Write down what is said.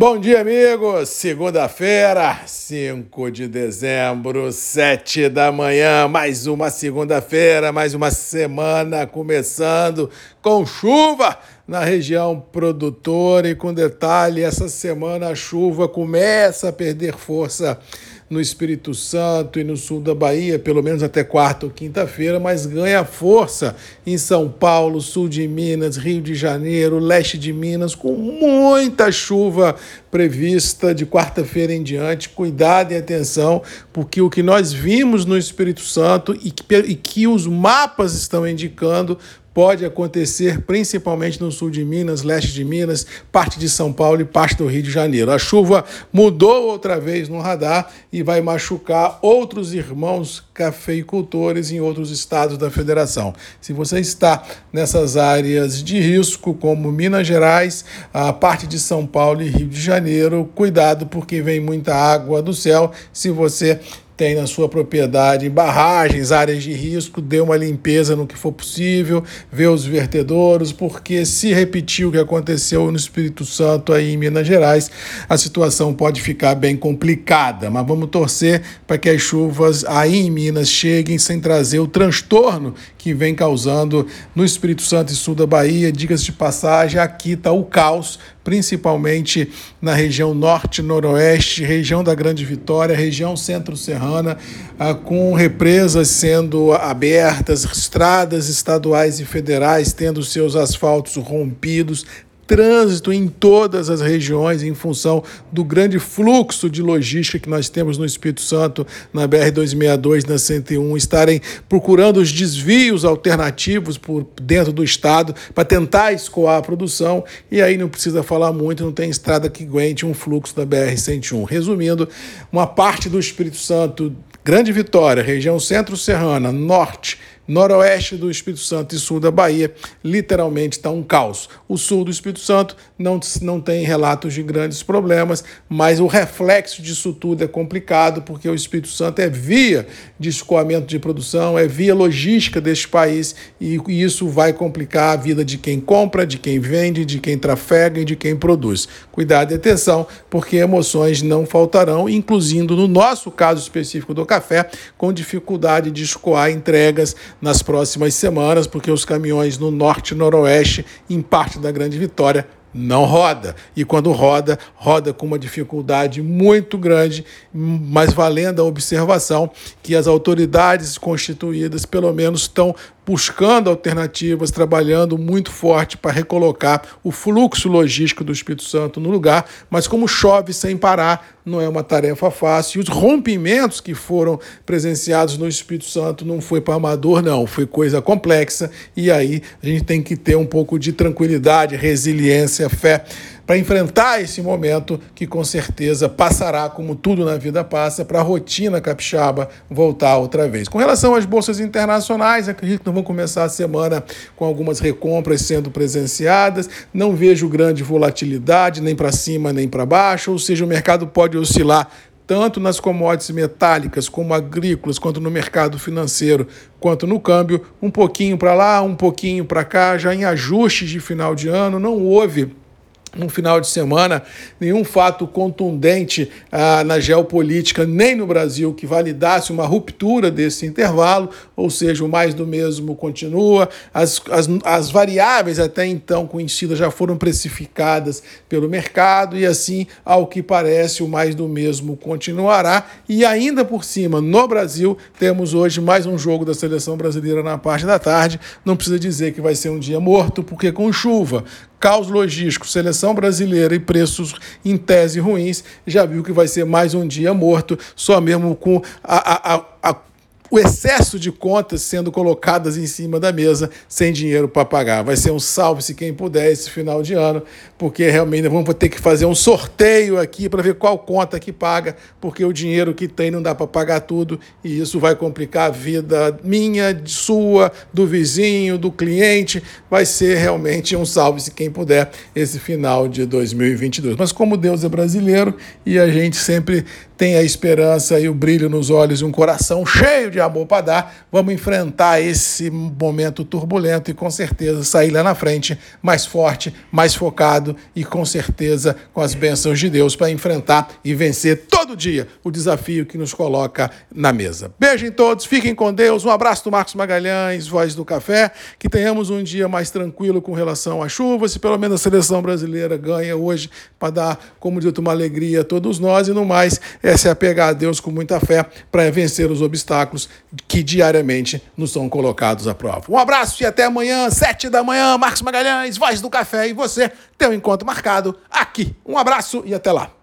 Bom dia, amigos! Segunda-feira, 5 de dezembro, 7 da manhã, mais uma segunda-feira, mais uma semana começando com chuva na região produtora e com detalhe, essa semana a chuva começa a perder força no Espírito Santo e no sul da Bahia, pelo menos até quarta ou quinta-feira, mas ganha força em São Paulo, sul de Minas, Rio de Janeiro, leste de Minas, com muita chuva prevista de quarta-feira em diante. Cuidado e atenção, porque o que nós vimos no Espírito Santo e que, e que os mapas estão indicando pode acontecer principalmente no sul de Minas, leste de Minas, parte de São Paulo e parte do Rio de Janeiro. A chuva mudou outra vez no radar e vai machucar outros irmãos cafeicultores em outros estados da federação. Se você está nessas áreas de risco, como Minas Gerais, a parte de São Paulo e Rio de Janeiro, cuidado porque vem muita água do céu. Se você tem na sua propriedade barragens, áreas de risco, dê uma limpeza no que for possível, vê os vertedouros, porque se repetir o que aconteceu no Espírito Santo aí em Minas Gerais, a situação pode ficar bem complicada. Mas vamos torcer para que as chuvas aí em Minas cheguem sem trazer o transtorno que vem causando no Espírito Santo e sul da Bahia. Diga-se de passagem, aqui está o caos principalmente na região norte-noroeste, região da Grande Vitória, região centro-serrana, ah, com represas sendo abertas, estradas estaduais e federais tendo seus asfaltos rompidos, trânsito em todas as regiões em função do grande fluxo de logística que nós temos no Espírito Santo, na BR-262, na 101, estarem procurando os desvios alternativos por dentro do estado para tentar escoar a produção e aí não precisa falar muito, não tem estrada que aguente um fluxo da BR-101. Resumindo, uma parte do Espírito Santo, Grande Vitória, região centro-serrana, norte, noroeste do Espírito Santo e sul da Bahia, literalmente está um caos. O sul do Espírito Santo não, não tem relatos de grandes problemas, mas o reflexo disso tudo é complicado, porque o Espírito Santo é via de escoamento de produção, é via logística deste país, e isso vai complicar a vida de quem compra, de quem vende, de quem trafega e de quem produz. Cuidado e atenção, porque emoções não faltarão, incluindo no nosso caso específico do café, com dificuldade de escoar entregas nas próximas semanas, porque os caminhões no norte e noroeste, em parte da Grande Vitória, não roda. E quando roda, roda com uma dificuldade muito grande, mas valendo a observação que as autoridades constituídas, pelo menos, estão buscando alternativas, trabalhando muito forte para recolocar o fluxo logístico do Espírito Santo no lugar, mas como chove sem parar, não é uma tarefa fácil. E os rompimentos que foram presenciados no Espírito Santo não foi para amador, não, foi coisa complexa, e aí a gente tem que ter um pouco de tranquilidade, resiliência, fé para enfrentar esse momento que com certeza passará, como tudo na vida passa, para a rotina capixaba voltar outra vez. Com relação às bolsas internacionais, acredito que nós vamos começar a semana com algumas recompras sendo presenciadas. Não vejo grande volatilidade, nem para cima nem para baixo, ou seja, o mercado pode oscilar tanto nas commodities metálicas como agrícolas, quanto no mercado financeiro, quanto no câmbio, um pouquinho para lá, um pouquinho para cá, já em ajustes de final de ano, não houve um final de semana, nenhum fato contundente ah, na geopolítica, nem no Brasil, que validasse uma ruptura desse intervalo, ou seja, o mais do mesmo continua. As, as, as variáveis até então conhecidas já foram precificadas pelo mercado, e assim, ao que parece, o mais do mesmo continuará. E ainda por cima, no Brasil, temos hoje mais um jogo da seleção brasileira na parte da tarde. Não precisa dizer que vai ser um dia morto, porque com chuva, caos logístico, seleção brasileira e preços em tese ruins, já viu que vai ser mais um dia morto, só mesmo com a, a, a o excesso de contas sendo colocadas em cima da mesa sem dinheiro para pagar. Vai ser um salve-se quem puder esse final de ano, porque realmente vamos ter que fazer um sorteio aqui para ver qual conta que paga, porque o dinheiro que tem não dá para pagar tudo e isso vai complicar a vida minha, sua, do vizinho, do cliente. Vai ser realmente um salve-se quem puder esse final de 2022. Mas como Deus é brasileiro e a gente sempre tem a esperança e o brilho nos olhos e um coração cheio de de amor para dar, vamos enfrentar esse momento turbulento e com certeza sair lá na frente mais forte, mais focado e com certeza com as bênçãos de Deus para enfrentar e vencer todo dia o desafio que nos coloca na mesa. Beijo em todos, fiquem com Deus. Um abraço do Marcos Magalhães, Voz do Café. Que tenhamos um dia mais tranquilo com relação à chuva. Se pelo menos a seleção brasileira ganha hoje, para dar, como dito, uma alegria a todos nós. E no mais, é apegar a Deus com muita fé para vencer os obstáculos que diariamente nos são colocados à prova. Um abraço e até amanhã, sete da manhã. Marcos Magalhães, Voz do Café. E você tem um encontro marcado aqui. Um abraço e até lá.